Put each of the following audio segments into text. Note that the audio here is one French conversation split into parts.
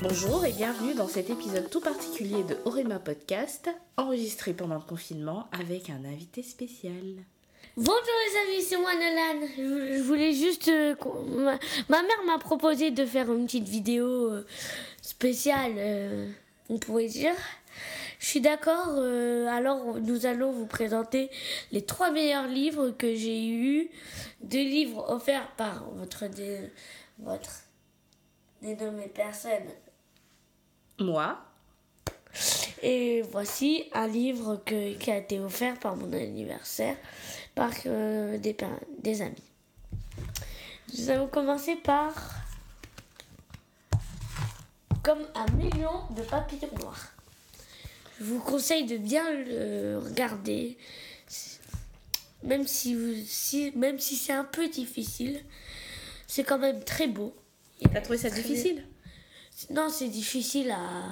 Bonjour et bienvenue dans cet épisode tout particulier de Orema Podcast, enregistré pendant le confinement avec un invité spécial. Bonjour les amis, c'est moi Nolan. Je voulais juste... euh, ma, mère m'a proposé de faire une petite vidéo euh, spéciale, euh, on pourrait dire. Je suis d'accord, alors nous allons vous présenter les trois meilleurs livres que j'ai eus. Deux livres offerts par votre, votre dénommée personne. Moi, Et voici un livre que- qui a été offert par mon anniversaire par euh, des, des amis. Nous allons commencer par Comme un million de papillons noirs. Je vous conseille de bien le regarder, même si, vous, si, même si c'est un peu difficile. C'est quand même très beau. t'as trouvé ça difficile? Non, c'est difficile à,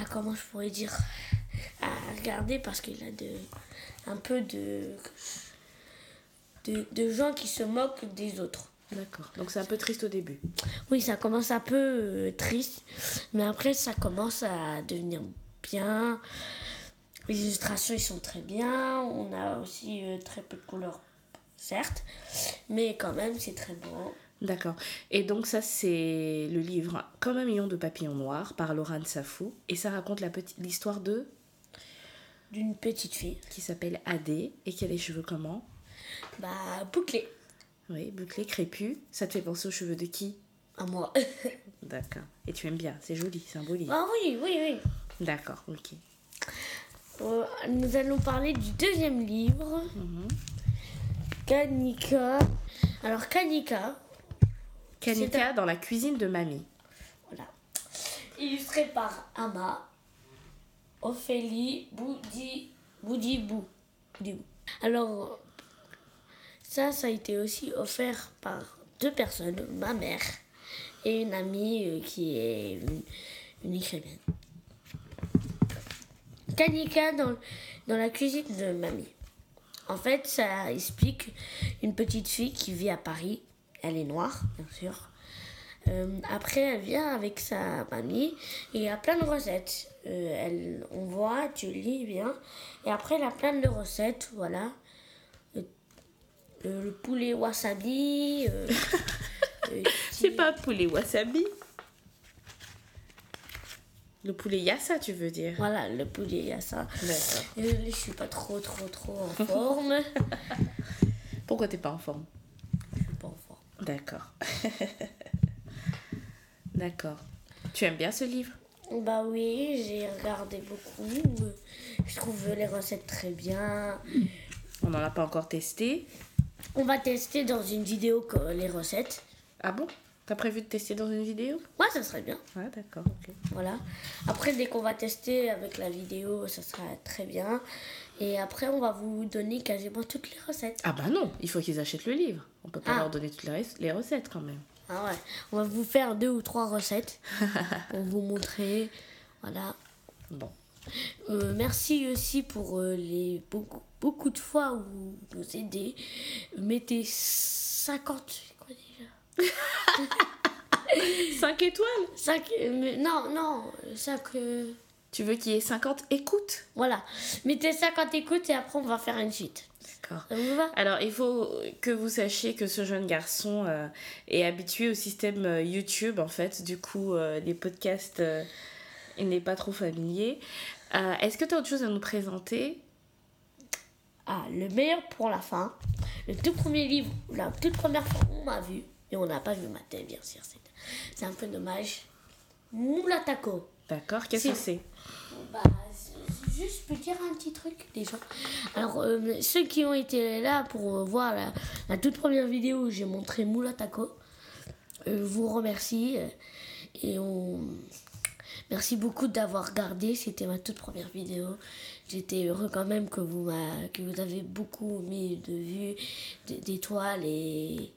à. Comment je pourrais dire À regarder parce qu'il a de, un peu de, de. de gens qui se moquent des autres. D'accord, donc c'est un peu triste au début. Oui, ça commence un peu euh, triste, mais après ça commence à devenir bien. Les illustrations, ils sont très bien. On a aussi euh, très peu de couleurs, certes, mais quand même, c'est très beau. D'accord. Et donc ça c'est le livre Comme un million de papillons noirs par Laurent Safou et ça raconte l'histoire de D'une petite fille. qui s'appelle Adé et qui a les cheveux comment? Bah, bouclée. Oui, bouclés, crépus. Ça te fait penser aux cheveux de qui? À moi. D'accord. Et tu aimes bien, c'est joli, c'est un beau livre. ah oui, oui, oui. D'accord, ok. Euh, nous allons parler du deuxième livre, Kanika. Alors Kanika, Kanika dans la cuisine de mamie. voilà, illustré par Ama, Ophélie Boudi, Boudibou. Boudibou. Alors ça, ça a été aussi offert par deux personnes, ma mère et une amie euh, qui est une, une écrivaine. Kanika dans, dans la cuisine de mamie. En fait, ça explique une petite fille qui vit à Paris. Elle est noire, bien sûr. Euh, après, elle vient avec sa mamie et il y a plein de recettes. Euh, elle, on voit, tu lis bien. Et après, elle a plein de recettes, voilà. Le, le- le poulet wasabi. euh, euh, C'est pas poulet wasabi. Le poulet yassa, tu veux dire Voilà, le poulet, il y a ça. D'accord. Euh, je suis pas trop, trop, trop en forme. Pourquoi t'es pas en forme Je suis pas en forme. D'accord. D'accord. Tu aimes bien ce livre? Bah oui, j'ai regardé beaucoup. Je trouve les recettes très bien. On n'en a pas encore testé? On va tester dans une vidéo les recettes. Ah bon? T'as prévu de tester dans une vidéo? Ouais, ça serait bien. Ah d'accord. Voilà. Après, dès qu'on va tester avec la vidéo, ça sera très bien. Et après, on va vous donner quasiment toutes les recettes. Ah bah non, il faut qu'ils achètent le livre. On peut pas Ah. leur donner toutes les recettes quand même. Ah ouais. On va vous faire deux ou trois recettes pour vous montrer. Voilà. Bon. Euh, merci aussi pour euh, les beaucoup, beaucoup de fois où vous nous aidez. Mettez 50. C'est quoi déjà 5 étoiles 5. non, non. 5. Tu veux qu'il y ait 50 écoutes? voilà. Mettez 50 écoutes et après on va faire une suite. D'accord. Ça vous va? Alors, il faut que vous sachiez que ce jeune garçon euh, est habitué au système euh, YouTube, en fait. Du coup, euh, les podcasts, euh, il n'est pas trop familier. Euh, Est-ce que tu as autre chose à nous présenter? Ah, le meilleur pour la fin. Le tout premier livre, la toute première fois on m'a vu. Et on n'a pas vu ma tête, bien sûr. c'est- un peu dommage. Moulatako. D'accord Qu'est-ce que c'est Bah, juste, je peux dire un petit truc déjà. Alors, euh, ceux qui ont été là pour euh, voir la, la toute première vidéo où j'ai montré Moulatako, euh, je vous remercie. euh, et on. Merci beaucoup d'avoir regardé. C'était ma toute première vidéo. J'étais heureux quand même que vous, que vous avez beaucoup mis de vues, d'étoiles et.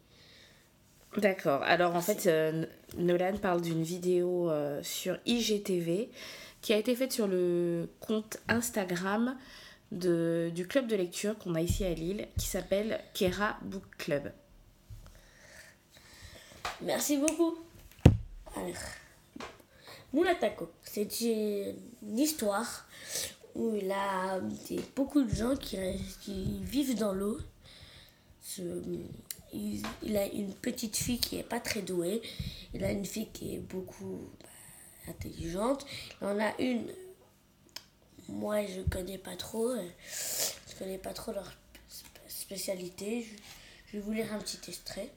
D'accord. Alors en fait, euh, Nolan parle d'une vidéo euh, sur IGTV qui a été faite sur le compte Instagram de, du club de lecture qu'on a ici à Lille qui s'appelle Kera Book Club. Merci beaucoup. Alors, Mulatako. C'est une histoire où il a beaucoup de gens qui, qui vivent dans l'eau. Il, il a une petite fille qui est pas très douée. Il a une fille qui est beaucoup bah, intelligente. Il en a une. Moi, je connais pas trop. Je connais pas trop leur sp- spécialité. Je, je vais vous lire un petit extrait.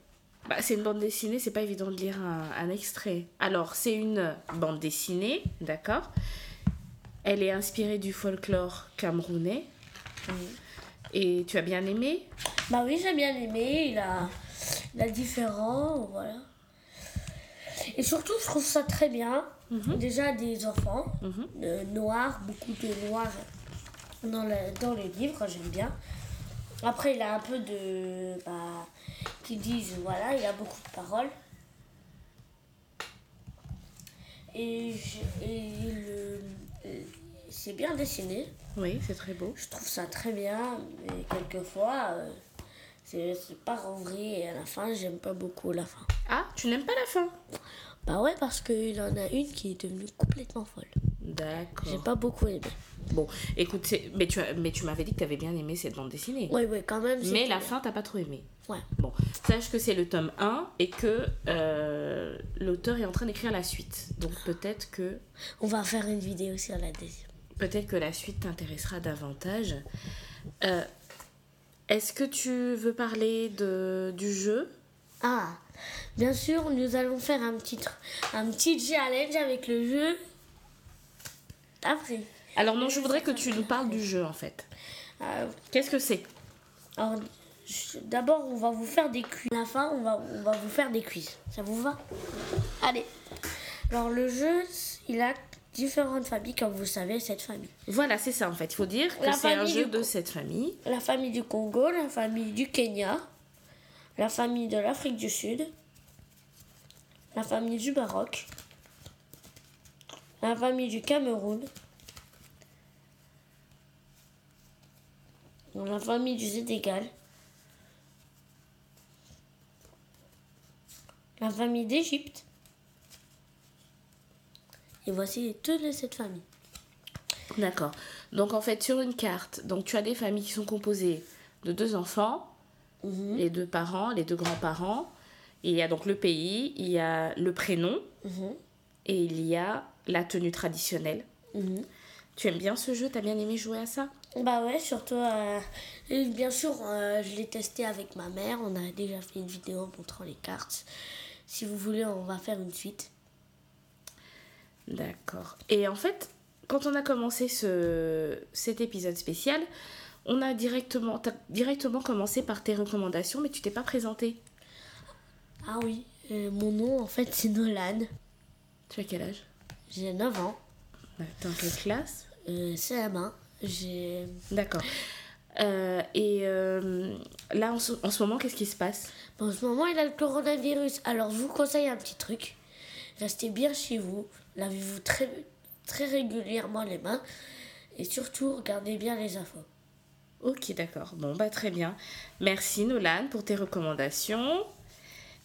Bah, c'est une bande dessinée, c'est pas évident de lire un, un extrait. Alors, c'est une bande dessinée, d'accord? Elle est inspirée du folklore camerounais. Et tu as bien aimé? Bah oui, j'ai bien aimé. Il a, il a différent, voilà. Et surtout, je trouve ça très bien. Déjà des enfants Mhm. euh, noirs, beaucoup de noirs dans, le, dans les livres, j'aime bien. Après, il a un peu de. Bah, qui disent, voilà, il a beaucoup de paroles. Et, je- et euh, c'est bien dessiné. Oui, c'est très beau. Je trouve ça très bien, mais quelquefois, euh, c'est pas vrai. Et à la fin, j'aime pas beaucoup la fin. Ah, tu n'aimes pas la fin? Bah ouais, parce qu'il en a une qui est devenue complètement folle. J'ai D'accord. pas beaucoup aimé. Bon, écoute, c'est- mais tu, as- mais tu m'avais dit que tu avais bien aimé cette bande dessinée. Oui, oui, quand même. Mais la fin, t'as pas trop aimé. Ouais. Bon, sache que c'est le tome 1 et que euh, l'auteur est en train d'écrire la suite. Donc peut-être que, On va faire une vidéo sur la deuxième. peut-être que la suite t'intéressera davantage. Euh, Est-ce que tu veux parler de, du jeu? Ah, bien sûr, nous allons faire un petit, tr- un petit challenge avec le jeu. Après. Alors non, je voudrais que tu nous parles du jeu en fait. Euh, Qu'est-ce que c'est? alors, d'abord, on va vous faire des quiz. À la fin, on va, on va vous faire des quiz. Ça vous va? Allez. Alors, le jeu, il a différentes familles, comme vous savez, cette famille. Voilà, c'est ça en fait. Il faut dire que c'est un jeu de cette famille. La famille du Congo, la famille du Kenya, la famille de l'Afrique du Sud, la famille du Maroc, la famille du Cameroun, la famille du Sénégal, la famille d'Égypte. Et voici toutes les sept familles. D'accord. Donc en fait, sur une carte, donc tu as des familles qui sont composées de deux enfants, Mhm. les deux parents, les deux grands-parents. Il y a donc le pays, il y a le prénom Mhm. et il y a la tenue traditionnelle. Mhm. Tu aimes bien ce jeu? T'as bien aimé jouer à ça? Bah ouais, surtout, euh, et bien sûr, euh, je l'ai testé avec ma mère. On a déjà fait une vidéo montrant les cartes. Si vous voulez, on va faire une suite. D'accord. Et en fait, quand on a commencé ce, cet épisode spécial, on a directement, directement commencé par tes recommandations, mais tu t'es pas présenté. Ah oui, euh, mon nom en fait c'est Nolan. Tu as quel âge? J'ai 9 ans. T'es en quelle classe? Euh, CM1. J'ai. D'accord. Euh, et là, en ce, en ce moment, qu'est-ce qui se passe? En ce moment, il a le coronavirus. Alors, je vous conseille un petit truc. Restez bien chez vous. Lavez-vous très, très régulièrement les mains. Et surtout, regardez bien les infos. Ok, d'accord. Bon, bah très bien. Merci Nolan pour tes recommandations.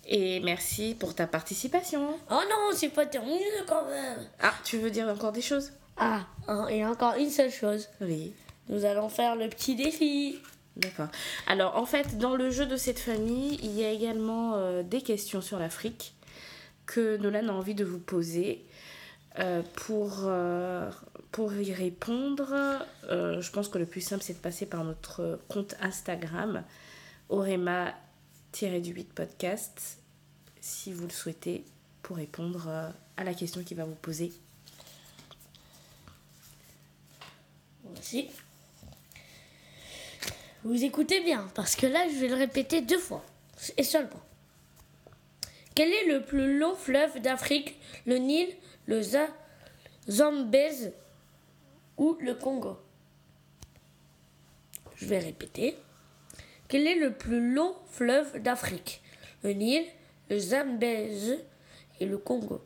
Et merci pour ta participation. Oh non, c'est pas terminé quand même. Ah, tu veux dire encore des choses? Ah, et encore une seule chose. Oui. Nous allons faire le petit défi. D'accord. Alors, en fait, dans le jeu de cette famille, il y a également euh, des questions sur l'Afrique que Nolan a envie de vous poser. Euh, pour, euh, pour y répondre, euh, je pense que le plus simple, c'est de passer par notre compte Instagram, Orema-du-8 podcast, si vous le souhaitez, pour répondre à la question qu'il va vous poser. Voici. Vous écoutez bien, parce que là, je vais le répéter deux fois. Et seulement. Quel est le plus long fleuve d'Afrique Le Nil, le Za- Zambèze ou le Congo Je vais répéter. Quel est le plus long fleuve d'Afrique? Le Nil, le Zambèze et le Congo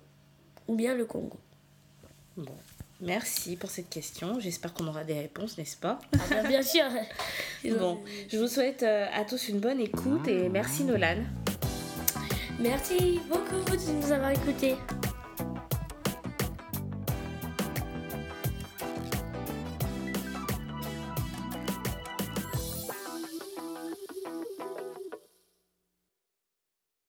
Ou bien le Congo Bon, merci pour cette question. J'espère qu'on aura des réponses, n'est-ce pas? Ah ben, bien sûr Bon, je vous souhaite euh, à tous une bonne écoute et merci Nolan. Merci beaucoup de nous avoir écoutés.